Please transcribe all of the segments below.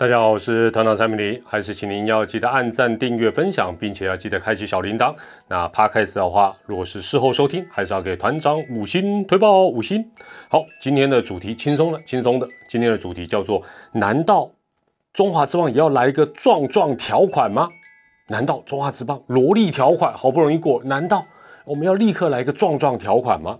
大家好，我是团长蔡明黎，还是请您要记得按赞、订阅、分享，并且要记得开启小铃铛。那 Podcast 的话，如果是事后收听，还是要给团长五星推报五星。好，今天的主题轻松的，轻松的。今天的主题叫做：难道中华之棒也要来一个壮壮条款吗？难道中华之棒萝莉条款好不容易过，难道我们要立刻来一个壮壮条款吗？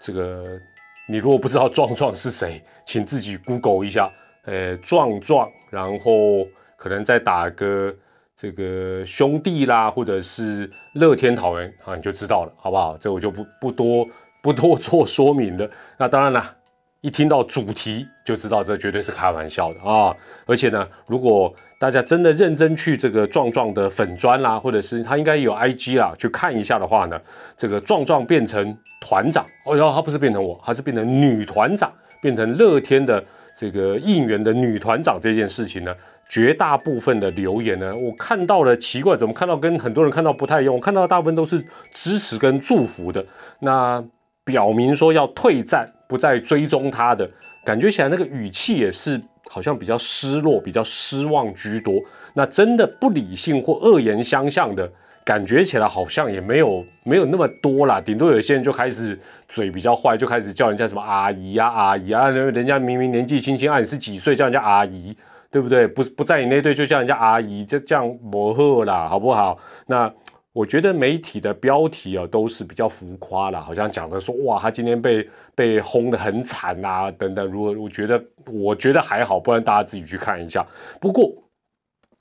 这个，你如果不知道壮壮是谁，请自己 Google 一下。呃，壮壮，然后可能再打个这个兄弟啦，或者是乐天桃园啊，你就知道了，好不好？这我就不不多不多 做说明了。那当然了，一听到主题就知道这绝对是开玩笑的啊！而且呢，如果大家真的认真去这个壮壮的粉砖啦，或者是他应该有 IG 啦，去看一下的话呢，这个壮壮变成团长哦，然后他不是变成我，他是变成女团长，变成乐天的。这个应援的女团长这件事情呢，绝大部分的留言呢，我看到了奇怪，怎么看到跟很多人看到不太一样？我看到大部分都是支持跟祝福的，那表明说要退战，不再追踪他的感觉起来，那个语气也是好像比较失落、比较失望居多。那真的不理性或恶言相向的。感觉起来好像也没有没有那么多啦，顶多有些人就开始嘴比较坏，就开始叫人家什么阿姨啊阿姨啊，人家明明年纪轻轻，啊你是几岁叫人家阿姨，对不对？不不在你那队就叫人家阿姨，就这样磨合啦，好不好？那我觉得媒体的标题啊都是比较浮夸啦，好像讲的说哇他今天被被轰得很惨啊等等。如果我觉得我觉得还好，不然大家自己去看一下。不过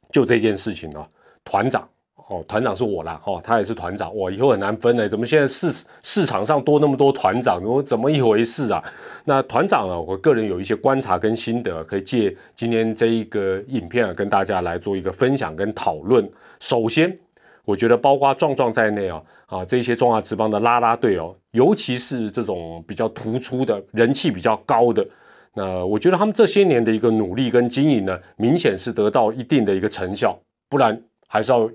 就这件事情呢，团长。哦，团长是我啦，哦，他也是团长，哇，以后很难分呢。怎么现在市市场上多那么多团长？我怎么一回事啊？那团长呢？我个人有一些观察跟心得，可以借今天这一个影片啊，跟大家来做一个分享跟讨论。首先，我觉得包括壮壮在内啊，啊，这些中华职棒的拉拉队哦，尤其是这种比较突出的人气比较高的，那我觉得他们这些年的一个努力跟经营呢，明显是得到一定的一个成效，不然还是要。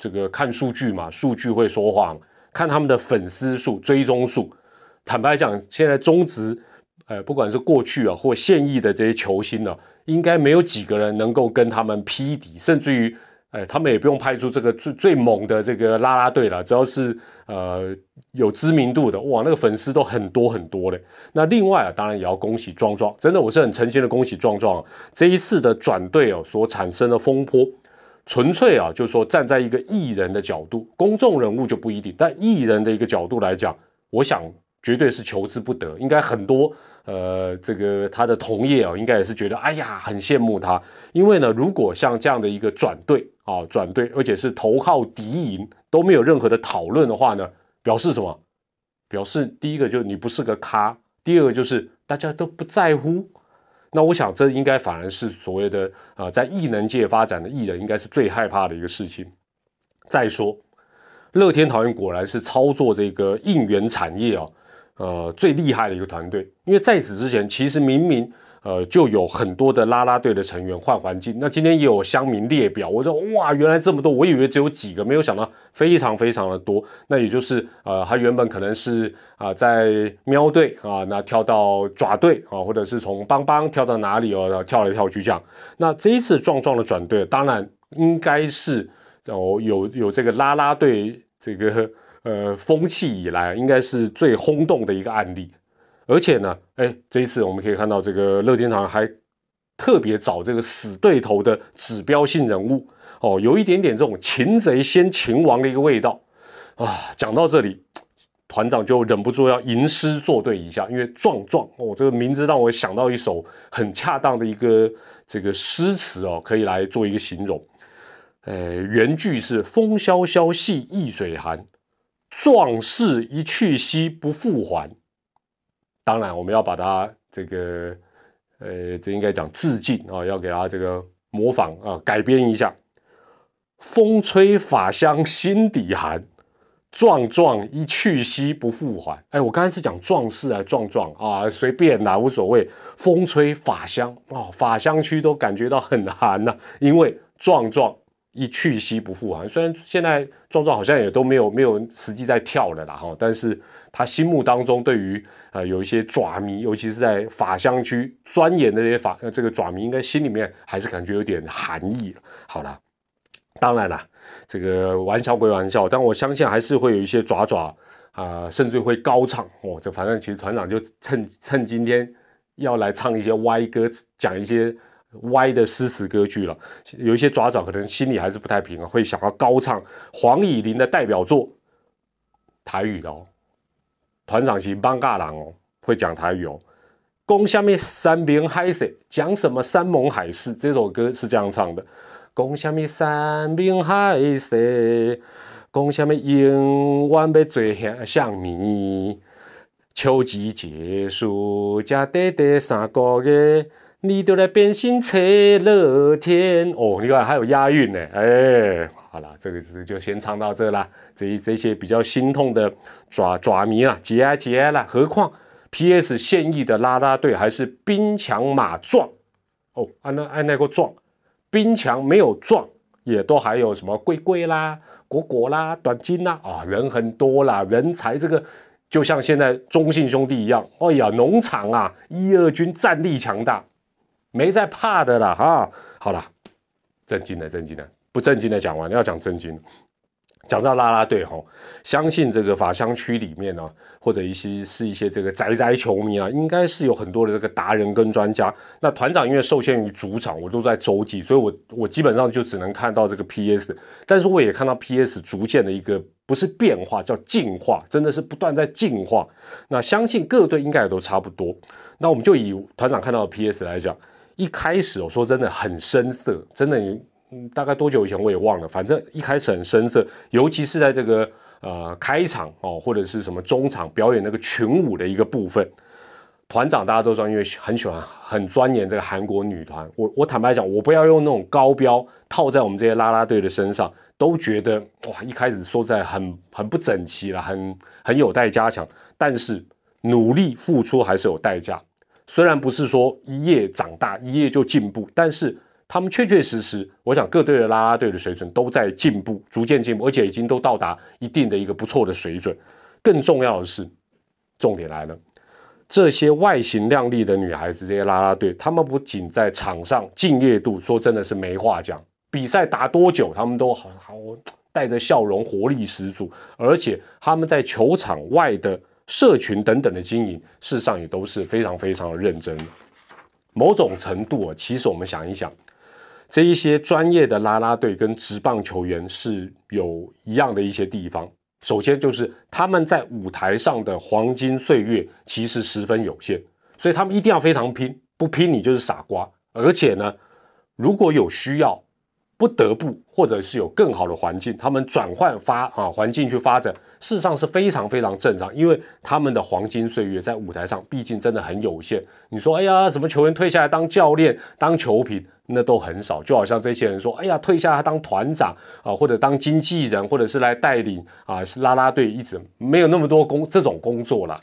这个看数据嘛，数据会说话。看他们的粉丝数、追踪数。坦白讲，现在中职，呃，不管是过去啊或现役的这些球星呢，应该没有几个人能够跟他们匹敌。甚至于，呃，他们也不用派出这个最最猛的这个拉拉队了，只要是呃有知名度的，哇，那个粉丝都很多很多嘞。那另外啊，当然也要恭喜壮壮，真的我是很诚心的恭喜壮壮这一次的转队哦所产生的风波。纯粹啊，就是说站在一个艺人的角度，公众人物就不一定。但艺人的一个角度来讲，我想绝对是求之不得。应该很多呃，这个他的同业啊，应该也是觉得哎呀，很羡慕他。因为呢，如果像这样的一个转队啊，转队，而且是头号敌营都没有任何的讨论的话呢，表示什么？表示第一个就是你不是个咖，第二个就是大家都不在乎。那我想，这应该反而是所谓的啊，在艺能界发展的艺人，应该是最害怕的一个事情。再说，乐天桃园果然是操作这个应援产业啊，呃，最厉害的一个团队。因为在此之前，其实明明。呃，就有很多的拉拉队的成员换环境。那今天也有乡民列表，我说哇，原来这么多，我以为只有几个，没有想到非常非常的多。那也就是呃，他原本可能是啊，在喵队啊，那跳到爪队啊，或者是从邦邦跳到哪里哦，然后跳来跳去这样。那这一次壮壮的转队，当然应该是哦，有有这个拉拉队这个呃风气以来，应该是最轰动的一个案例。而且呢，哎，这一次我们可以看到，这个乐天堂还特别找这个死对头的指标性人物哦，有一点点这种擒贼先擒王的一个味道啊。讲到这里，团长就忍不住要吟诗作对一下，因为壮壮哦，这个名字让我想到一首很恰当的一个这个诗词哦，可以来做一个形容。呃，原句是“风萧萧兮易水寒，壮士一去兮不复还。”当然，我们要把它这个，呃，这应该讲致敬啊，要给他这个模仿啊，改编一下。风吹法香心底寒，壮壮一去兮不复还。哎，我刚才是讲壮士啊，壮壮啊，随便啦，无所谓。风吹法香啊，法香区都感觉到很寒呐，因为壮壮一去兮不复还。虽然现在壮壮好像也都没有没有实际在跳了啦哈，但是他心目当中对于呃有一些爪迷，尤其是在法香区钻研的这些法这个爪迷，应该心里面还是感觉有点寒意好了，当然了，这个玩笑归玩笑，但我相信还是会有一些爪爪啊，甚至会高唱哦。这反正其实团长就趁趁今天要来唱一些歪歌，讲一些。歪的诗词歌剧了，有一些爪爪可能心里还是不太平啊，会想要高唱黄以玲的代表作台语的哦，团长型邦嘎郎哦，会讲台语哦。宫下面山盟海誓，讲什么山盟海誓？这首歌是这样唱的：宫下面山盟海誓，宫下面永远要做下相咪。秋季结束，加短短三个月。你都来变心扯乐天哦，你看还有押韵呢，哎，好了，这个是就先唱到这啦。这这些比较心痛的爪爪迷啊，节哀节哀了。何况 P.S. 现役的啦啦队还是兵强马壮哦，按那按那个壮，兵强没有壮，也都还有什么贵贵啦、果果啦、短金啦啊，人很多啦，人才这个就像现在中信兄弟一样，哎呀，农场啊，一二军战力强大。没在怕的啦，哈，好了，正经的，正经的，不正经的讲完，要讲正经。讲到啦啦队哈，相信这个法香区里面呢，或者一些是一些这个宅宅球迷啊，应该是有很多的这个达人跟专家。那团长因为受限于主场，我都在洲际，所以我我基本上就只能看到这个 PS，但是我也看到 PS 逐渐的一个不是变化，叫进化，真的是不断在进化。那相信各队应该也都差不多。那我们就以团长看到的 PS 来讲。一开始我说真的很生涩，真的，大概多久以前我也忘了，反正一开始很生涩，尤其是在这个呃开场哦，或者是什么中场表演那个群舞的一个部分，团长大家都知道，因为很喜欢很钻研这个韩国女团，我我坦白讲，我不要用那种高标套在我们这些啦啦队的身上，都觉得哇，一开始说在很很不整齐了，很很有待加强，但是努力付出还是有代价。虽然不是说一夜长大一夜就进步，但是他们确确实实，我想各队的啦啦队的水准都在进步，逐渐进步，而且已经都到达一定的一个不错的水准。更重要的是，重点来了，这些外形靓丽的女孩子，这些啦啦队，她们不仅在场上敬业度，说真的是没话讲，比赛打多久，她们都好好带着笑容，活力十足，而且她们在球场外的。社群等等的经营，事实上也都是非常非常的认真。某种程度啊，其实我们想一想，这一些专业的啦啦队跟职棒球员是有一样的一些地方。首先就是他们在舞台上的黄金岁月其实十分有限，所以他们一定要非常拼，不拼你就是傻瓜。而且呢，如果有需要。不得不，或者是有更好的环境，他们转换发啊环境去发展，事实上是非常非常正常，因为他们的黄金岁月在舞台上毕竟真的很有限。你说，哎呀，什么球员退下来当教练、当球评，那都很少。就好像这些人说，哎呀，退下来当团长啊，或者当经纪人，或者是来带领啊拉拉队，一直没有那么多工这种工作了。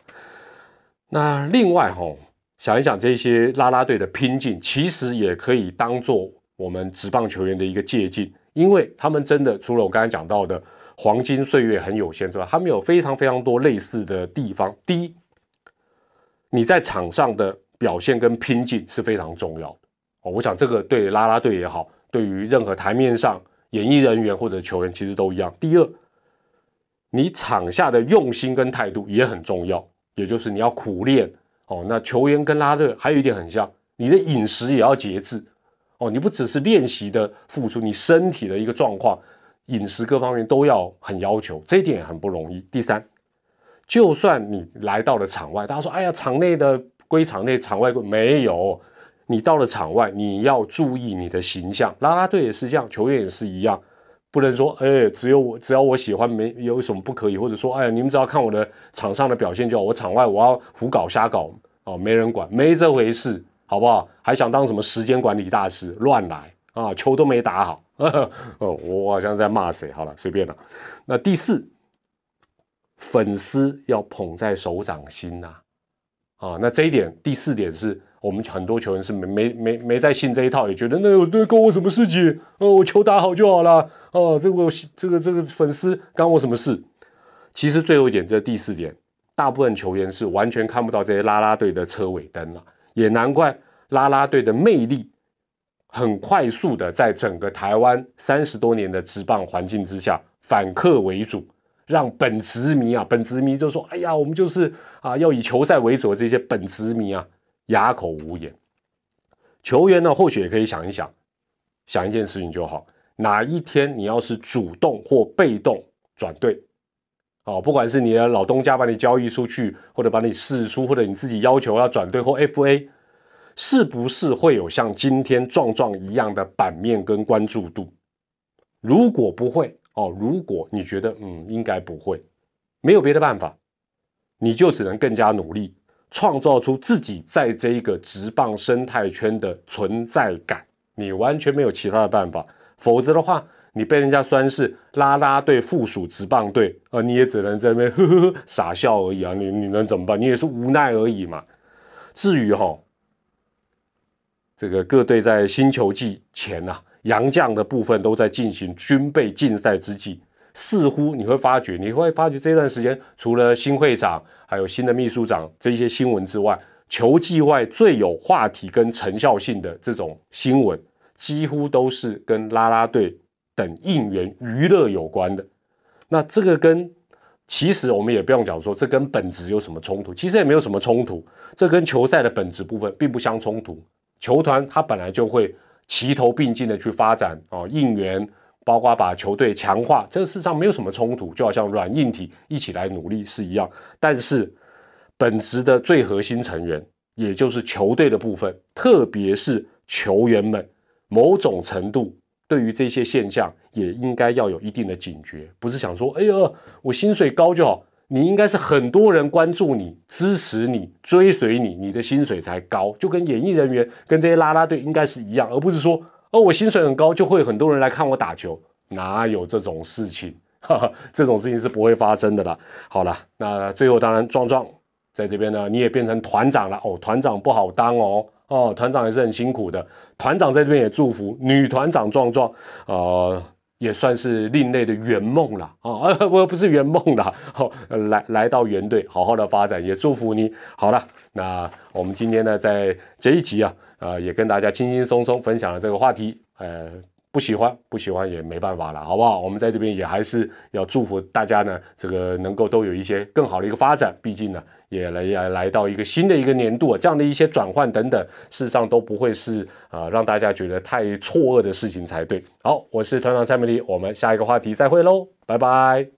那另外哈，想一想这些拉拉队的拼劲，其实也可以当做。我们职棒球员的一个借鉴，因为他们真的除了我刚才讲到的黄金岁月很有限之外，他们有非常非常多类似的地方。第一，你在场上的表现跟拼劲是非常重要的哦。我想这个对拉拉队也好，对于任何台面上演艺人员或者球员其实都一样。第二，你场下的用心跟态度也很重要，也就是你要苦练哦。那球员跟拉队还有一点很像，你的饮食也要节制。哦，你不只是练习的付出，你身体的一个状况、饮食各方面都要很要求，这一点也很不容易。第三，就算你来到了场外，大家说：“哎呀，场内的归场内，场外归没有。”你到了场外，你要注意你的形象。拉拉队也是这样，球员也是一样，不能说：“哎，只有我，只要我喜欢，没有什么不可以。”或者说：“哎呀，你们只要看我的场上的表现就好，我场外我要胡搞瞎搞哦，没人管，没这回事。”好不好？还想当什么时间管理大师？乱来啊！球都没打好。哦，我好像在骂谁？好了，随便了。那第四，粉丝要捧在手掌心呐。啊，那这一点，第四点是我们很多球员是没没没没在信这一套，也觉得那有那关我什么事情？哦，我球打好就好了。哦，这个这个这个粉丝干我什么事？其实最后一点，这第四点，大部分球员是完全看不到这些拉拉队的车尾灯了，也难怪拉拉队的魅力很快速的在整个台湾三十多年的职棒环境之下反客为主，让本职迷啊，本职迷就说：“哎呀，我们就是啊，要以球赛为主的这些本职迷啊，哑口无言。”球员呢，或许也可以想一想，想一件事情就好：哪一天你要是主动或被动转队。哦，不管是你的老东家把你交易出去，或者把你释出，或者你自己要求要转队或 FA，是不是会有像今天壮壮一样的版面跟关注度？如果不会哦，如果你觉得嗯应该不会，没有别的办法，你就只能更加努力，创造出自己在这一个直棒生态圈的存在感。你完全没有其他的办法，否则的话。你被人家酸是拉拉队附属直棒队啊，你也只能在那边呵呵呵傻笑而已啊！你你能怎么办？你也是无奈而已嘛。至于哈，这个各队在新球季前呐，洋将的部分都在进行军备竞赛之际，似乎你会发觉，你会发觉这段时间除了新会长还有新的秘书长这些新闻之外，球季外最有话题跟成效性的这种新闻，几乎都是跟拉拉队。等应援娱乐有关的，那这个跟其实我们也不用讲说这跟本质有什么冲突，其实也没有什么冲突，这跟球赛的本质部分并不相冲突。球团它本来就会齐头并进的去发展哦，应援包括把球队强化，这个事实上没有什么冲突，就好像软硬体一起来努力是一样。但是本质的最核心成员，也就是球队的部分，特别是球员们，某种程度。对于这些现象，也应该要有一定的警觉，不是想说，哎呀，我薪水高就好。你应该是很多人关注你、支持你、追随你，你的薪水才高。就跟演艺人员、跟这些拉拉队应该是一样，而不是说，哦，我薪水很高，就会很多人来看我打球，哪有这种事情？哈哈，这种事情是不会发生的啦。好了，那最后当然壮壮在这边呢，你也变成团长了哦，团长不好当哦。哦，团长也是很辛苦的。团长在这边也祝福女团长壮壮，呃，也算是另类的圆梦了啊！不，不是圆梦了，哦，来来到原队，好好的发展，也祝福你。好了，那我们今天呢，在这一集啊，呃，也跟大家轻轻松松分享了这个话题，呃。不喜欢，不喜欢也没办法了，好不好？我们在这边也还是要祝福大家呢，这个能够都有一些更好的一个发展。毕竟呢，也来来来到一个新的一个年度啊，这样的一些转换等等，事实上都不会是啊让大家觉得太错愕的事情才对。好，我是团长蔡美丽，我们下一个话题再会喽，拜拜。